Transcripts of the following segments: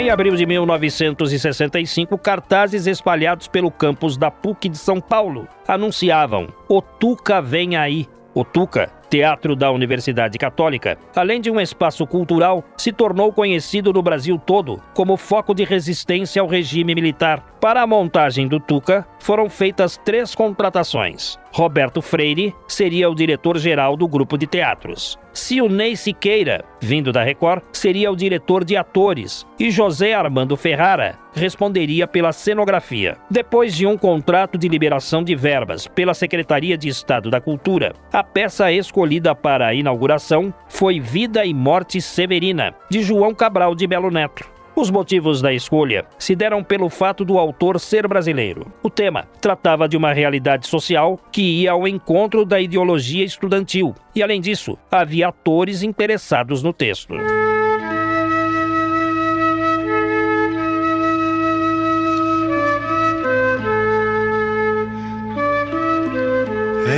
Em abril de 1965, cartazes espalhados pelo campus da PUC de São Paulo anunciavam: O Tuca vem aí. O Tuca, teatro da Universidade Católica, além de um espaço cultural, se tornou conhecido no Brasil todo como foco de resistência ao regime militar. Para a montagem do Tuca, foram feitas três contratações. Roberto Freire seria o diretor-geral do grupo de teatros. Silney Siqueira, vindo da Record, seria o diretor de atores. E José Armando Ferrara responderia pela cenografia. Depois de um contrato de liberação de verbas pela Secretaria de Estado da Cultura, a peça escolhida para a inauguração foi Vida e Morte Severina, de João Cabral de Melo Neto. Os motivos da escolha se deram pelo fato do autor ser brasileiro. O tema tratava de uma realidade social que ia ao encontro da ideologia estudantil, e além disso, havia atores interessados no texto.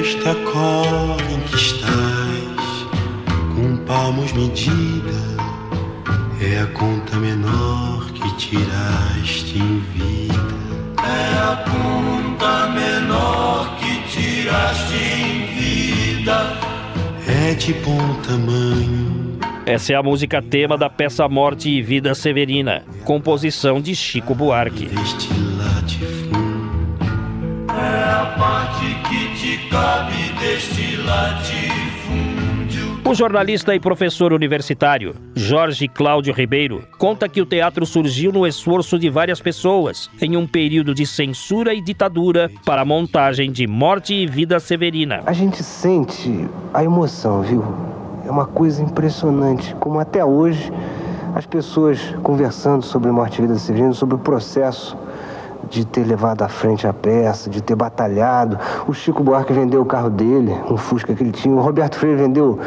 Esta cova em que estás, com palmos medida, é a conta menor que tiraste em vida. É a conta menor que tiraste em vida. É de bom tamanho. Essa é a música tema da peça Morte e Vida Severina, composição de Chico Buarque. Deste latifúndio. É a parte que te cabe deste latifúndio. O jornalista e professor universitário Jorge Cláudio Ribeiro conta que o teatro surgiu no esforço de várias pessoas em um período de censura e ditadura para a montagem de Morte e Vida Severina. A gente sente a emoção, viu? É uma coisa impressionante, como até hoje as pessoas conversando sobre Morte e Vida Severina, sobre o processo de ter levado à frente a peça, de ter batalhado. O Chico Buarque vendeu o carro dele, um Fusca que ele tinha. O Roberto Freire vendeu,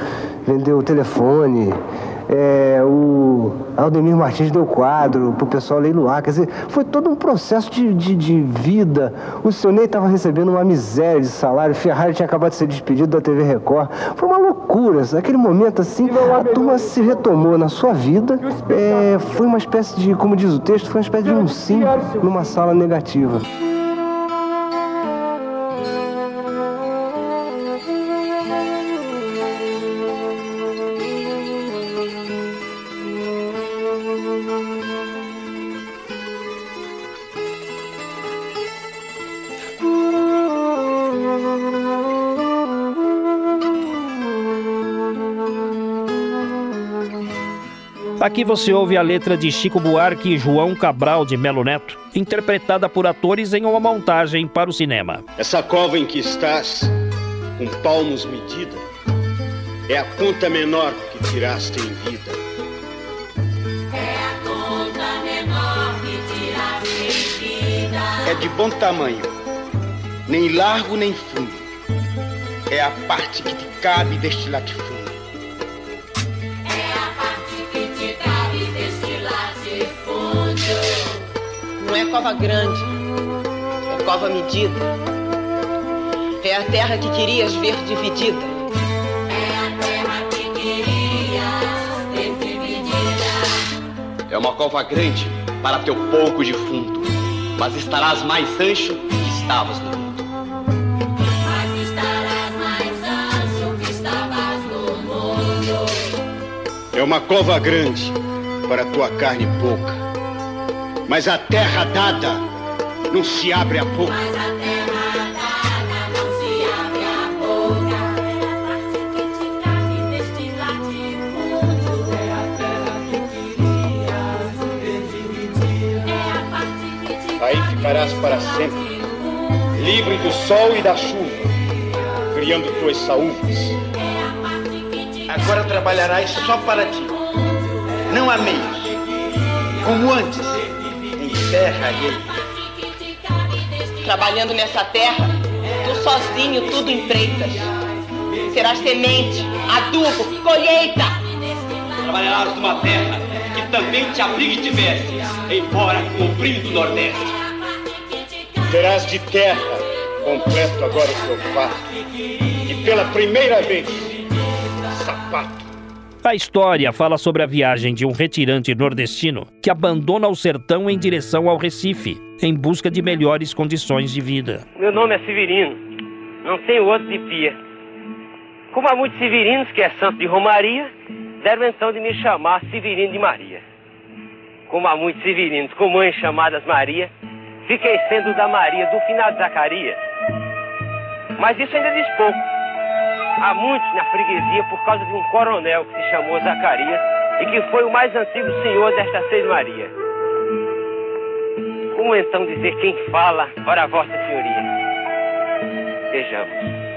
vendeu o telefone. É, o Aldemir Martins deu quadro pro pessoal leiloar. Quer dizer, foi todo um processo de, de, de vida. O seu Ney estava recebendo uma miséria de salário. Ferrari tinha acabado de ser despedido da TV Record. Foi uma loucura. Naquele momento, assim, a turma se retomou na sua vida. É, foi uma espécie de, como diz o texto, foi uma espécie de um sim numa sala negativa. Aqui você ouve a letra de Chico Buarque e João Cabral de Melo Neto, interpretada por atores em uma montagem para o cinema. Essa cova em que estás, com palmos medida, é a conta menor que tiraste em vida. É a conta menor que tiraste em vida. É de bom tamanho, nem largo nem fundo. É a parte que te cabe deste latifúndio. Cova grande, é cova medida. É a terra que querias ver dividida. É a terra que querias ter dividida. É uma cova grande para teu pouco de fundo, mas estarás mais ancho que estavas no mundo. Mas estarás mais ancho que estavas no mundo. É uma cova grande para tua carne pouca, mas a terra dada não se abre a pouco. Mas a terra dada não se abre a boca. É a a a Aí ficarás para sempre, livre do sol e da chuva, criando tuas saúvas. A Agora trabalharás só para ti. Não há meios. Como antes, terra alheia. Trabalhando nessa terra, tu sozinho tudo empreitas. Serás semente, adubo, colheita. Trabalharás numa terra que também te abriga e te veste, embora com o frio do Nordeste. Terás de terra completo agora o teu fato. E pela primeira vez. A história fala sobre a viagem de um retirante nordestino que abandona o sertão em direção ao Recife, em busca de melhores condições de vida. Meu nome é Severino, não tenho outro de pia. Como há muitos severinos que é santo de Romaria, deram então de me chamar Severino de Maria. Como há muitos severinos com mães chamadas Maria, fiquei sendo da Maria do final Zacarias. Mas isso ainda diz pouco. Há muitos na freguesia por causa de um coronel que se chamou Zacarias e que foi o mais antigo senhor desta Seis Maria. Como então dizer quem fala, ora Vossa Senhoria? Vejamos.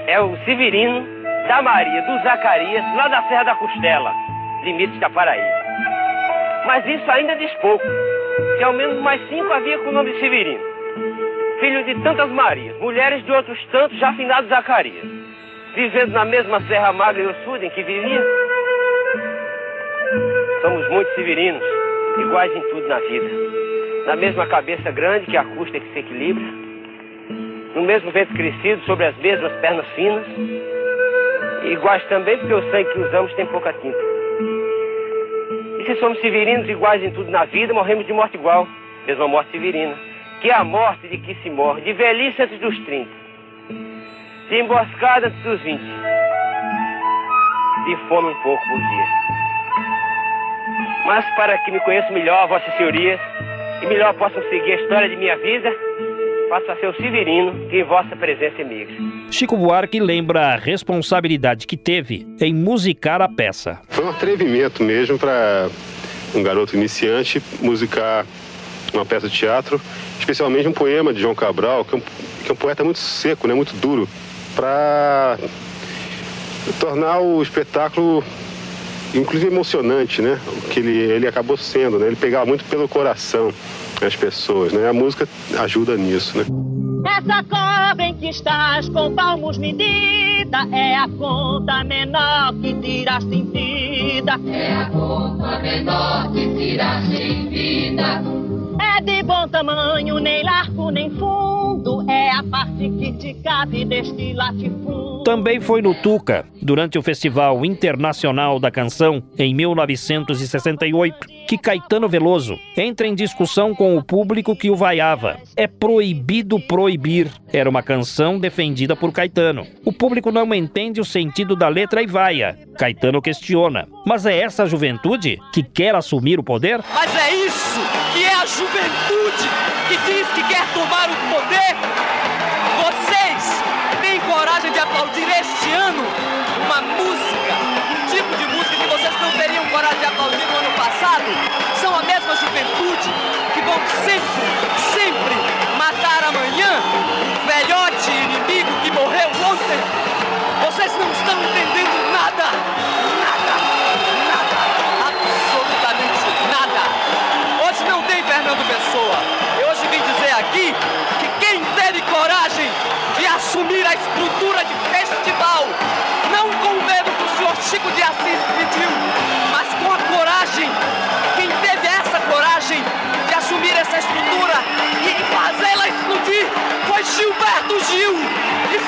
É o Severino da Maria do Zacarias, lá da Serra da Costela, limites da Paraíba. Mas isso ainda diz pouco, que ao menos mais cinco havia com o nome de Severino. Filho de tantas Marias, mulheres de outros tantos já finados Zacarias, vivendo na mesma Serra Magra e Ossuda em que vivia. Somos muitos severinos, iguais em tudo na vida. Na mesma cabeça grande que a custa que se equilibra, no mesmo vento crescido sobre as mesmas pernas finas, e iguais também porque o sangue que usamos tem pouca tinta. E se somos severinos iguais em tudo na vida, morremos de morte igual, mesma morte severina, que é a morte de que se morre, de velhice antes dos 30, de emboscada antes dos 20, de fome um pouco por dia. Mas para que me conheçam melhor, vossas senhorias, e melhor possam seguir a história de minha vida, faço a ser o Severino que em vossa presença emigra. Chico Buarque lembra a responsabilidade que teve em musicar a peça. Foi um atrevimento mesmo para um garoto iniciante musicar uma peça de teatro, especialmente um poema de João Cabral, que é um, que é um poeta muito seco, né, muito duro, para tornar o espetáculo inclusive emocionante, né? O que ele, ele acabou sendo, né? Ele pegava muito pelo coração as pessoas, né? A música ajuda nisso, né? Essa cova em que estás com palmos medida é a conta menor que tiraste em vida. É a conta menor que tiraste em vida. É de bom tamanho, nem largo nem fundo. A parte que te cabe deste latifúndio. Também foi no Tuca, durante o Festival Internacional da Canção, em 1968, que Caetano Veloso entra em discussão com o público que o vaiava. É proibido proibir. Era uma canção defendida por Caetano. O público não entende o sentido da letra e vaia. Caetano questiona. Mas é essa a juventude que quer assumir o poder? Mas é isso que é a juventude que diz que quer tomar o poder? Aplaudir este ano uma música, um tipo de música que vocês não teriam coragem de aplaudir no ano passado? São a mesma juventude que vão sempre,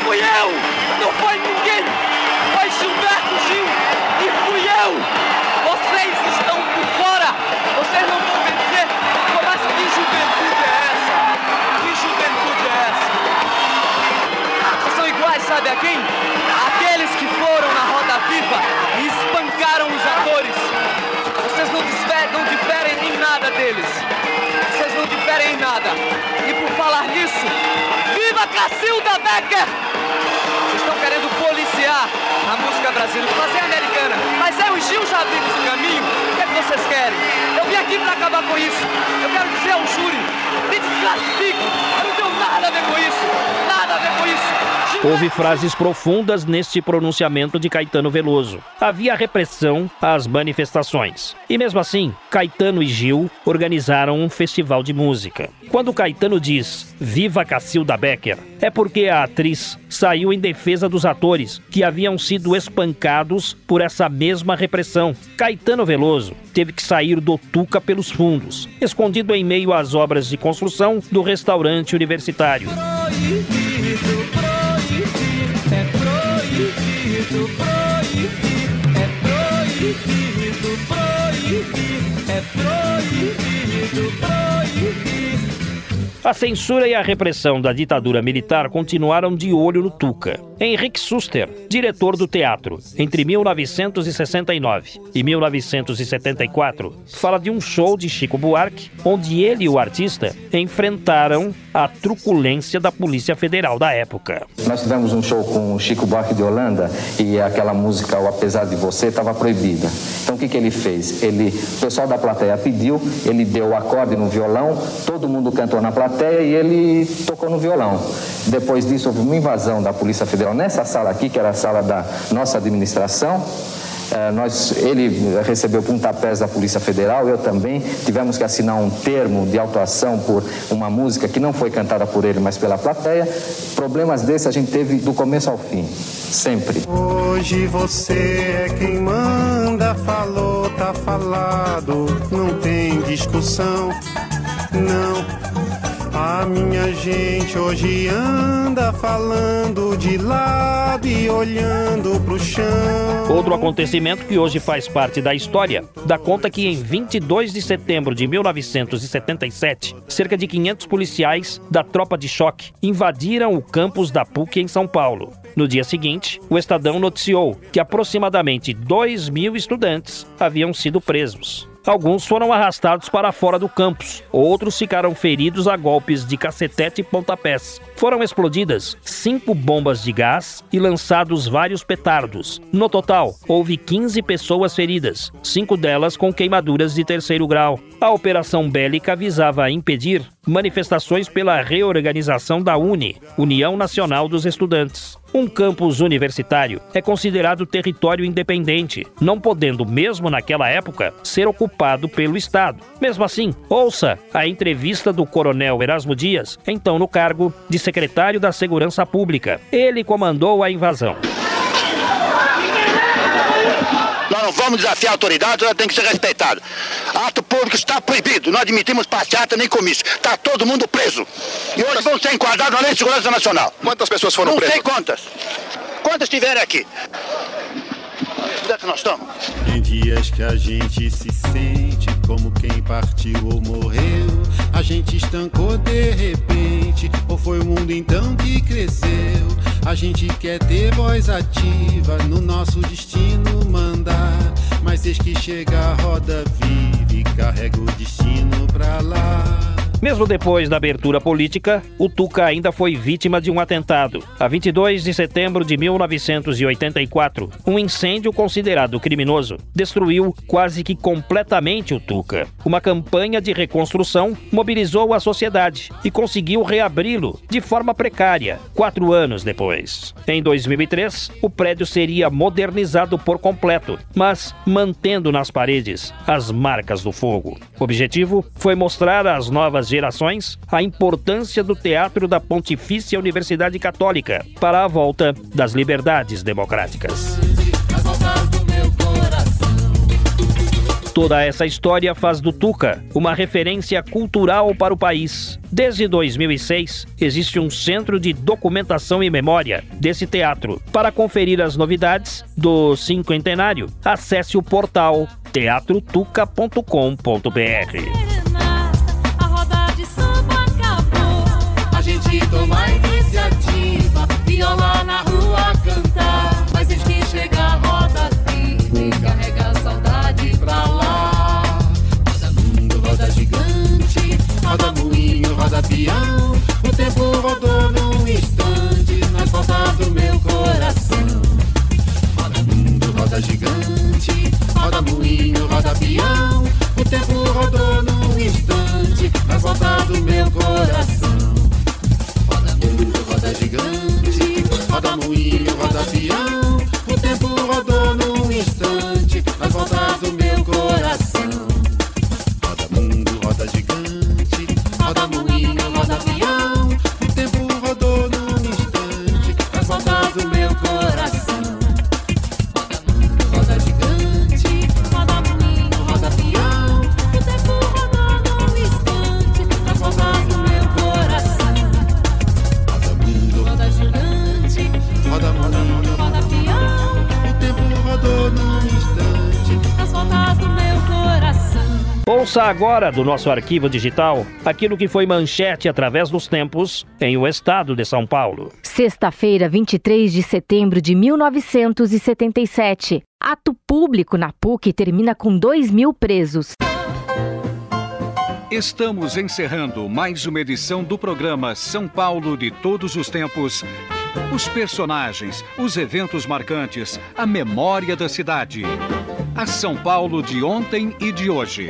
fui eu, não foi ninguém. Foi Gilberto Gil e fui eu. Vocês estão por fora, vocês não vão vencer. Mas que juventude é essa? Que juventude é essa? São iguais, sabe a quem? Aqueles que foram na roda viva e espancaram os atores. Vocês não não diferem em nada deles. Vocês não diferem em nada. E por falar nisso, viva Cacilda Becker! Estão querendo policiar a música brasileira, fazer americana. Mas é o Gil abriu esse caminho. O que é que vocês querem? Eu vim aqui para acabar com isso. Eu quero dizer ao júri Eu não tenho nada a ver com isso. Nada a ver com isso. Houve frases profundas neste pronunciamento de Caetano Veloso. Havia repressão às manifestações. E mesmo assim, Caetano e Gil organizaram um festival de música. Quando Caetano diz Viva Cacilda Becker, é porque a atriz saiu em defesa dos atores que haviam sido espancados por essa mesma repressão. Caetano Veloso teve que sair do Tuca pelos fundos, escondido em meio às obras de construção do restaurante universitário. É proibido é proibido é proibido proibir. A censura e a repressão da ditadura militar continuaram de olho no Tuca. Henrique Suster, diretor do teatro, entre 1969 e 1974, fala de um show de Chico Buarque, onde ele e o artista enfrentaram a truculência da Polícia Federal da época. Nós tivemos um show com o Chico Buarque de Holanda e aquela música O Apesar de Você estava proibida. Então o que, que ele fez? Ele, o pessoal da plateia pediu, ele deu o acorde no violão, todo mundo cantou na plateia e ele tocou no violão. Depois disso houve uma invasão da Polícia Federal nessa sala aqui, que era a sala da nossa administração. Eh, nós, ele recebeu pontapés da Polícia Federal, eu também. Tivemos que assinar um termo de autuação por uma música que não foi cantada por ele, mas pela plateia. Problemas desses a gente teve do começo ao fim, sempre. Hoje você é quem manda, falou, tá falado, não tem discussão, não. A minha gente hoje anda falando de lado e olhando pro chão. Outro acontecimento que hoje faz parte da história dá conta que em 22 de setembro de 1977, cerca de 500 policiais da tropa de choque invadiram o campus da PUC em São Paulo. No dia seguinte, o Estadão noticiou que aproximadamente 2 mil estudantes haviam sido presos. Alguns foram arrastados para fora do campus, outros ficaram feridos a golpes de cacetete e pontapés. Foram explodidas cinco bombas de gás e lançados vários petardos. No total, houve 15 pessoas feridas, cinco delas com queimaduras de terceiro grau. A operação bélica visava impedir manifestações pela reorganização da UNE, União Nacional dos Estudantes. Um campus universitário é considerado território independente, não podendo, mesmo naquela época, ser ocupado pelo Estado. Mesmo assim, ouça a entrevista do coronel Erasmo Dias, então no cargo de secretário da Segurança Pública. Ele comandou a invasão. Nós não vamos desafiar a autoridade, ela tem que ser respeitada. Ato público está proibido, não admitimos passeata nem comício. Está todo mundo preso. E hoje vão ser enquadrados na Lei de Segurança Nacional. Quantas pessoas foram não presas? Não sei quantas. Quantas tiveram aqui? Onde é que nós estamos? Tem dias que a gente se sente como quem partiu ou morreu. A gente estancou de repente, ou foi o mundo então que cresceu. A gente quer ter voz ativa no nosso destino mandar. Mas desde que chega a roda carrega o destino pra lá. Mesmo depois da abertura política, o Tuca ainda foi vítima de um atentado. A 22 de setembro de 1984, um incêndio considerado criminoso destruiu quase que completamente o Tuca. Uma campanha de reconstrução mobilizou a sociedade e conseguiu reabri-lo de forma precária, quatro anos depois. Em 2003, o prédio seria modernizado por completo, mas mantendo nas paredes as marcas do fogo. O objetivo foi mostrar às novas gerações a importância do teatro da Pontifícia Universidade Católica para a volta das liberdades democráticas. Toda essa história faz do Tuca uma referência cultural para o país. Desde 2006, existe um centro de documentação e memória desse teatro. Para conferir as novidades do cinquentenário, acesse o portal teatrotuca.com.br. A gente toma a iniciativa, viola na rua cantar. Mas desde que chega a roda firme, carrega a saudade pra lá. Roda mundo, roda gigante, roda moinho, roda peão. O tempo rodou num instante nas voltas do meu coração. Roda mundo, roda gigante, roda moinho, roda peão. Ouça agora do nosso arquivo digital aquilo que foi manchete através dos tempos em o estado de São Paulo. Sexta-feira, 23 de setembro de 1977. Ato público na PUC termina com 2 mil presos. Estamos encerrando mais uma edição do programa São Paulo de Todos os Tempos. Os personagens, os eventos marcantes, a memória da cidade. A São Paulo de ontem e de hoje.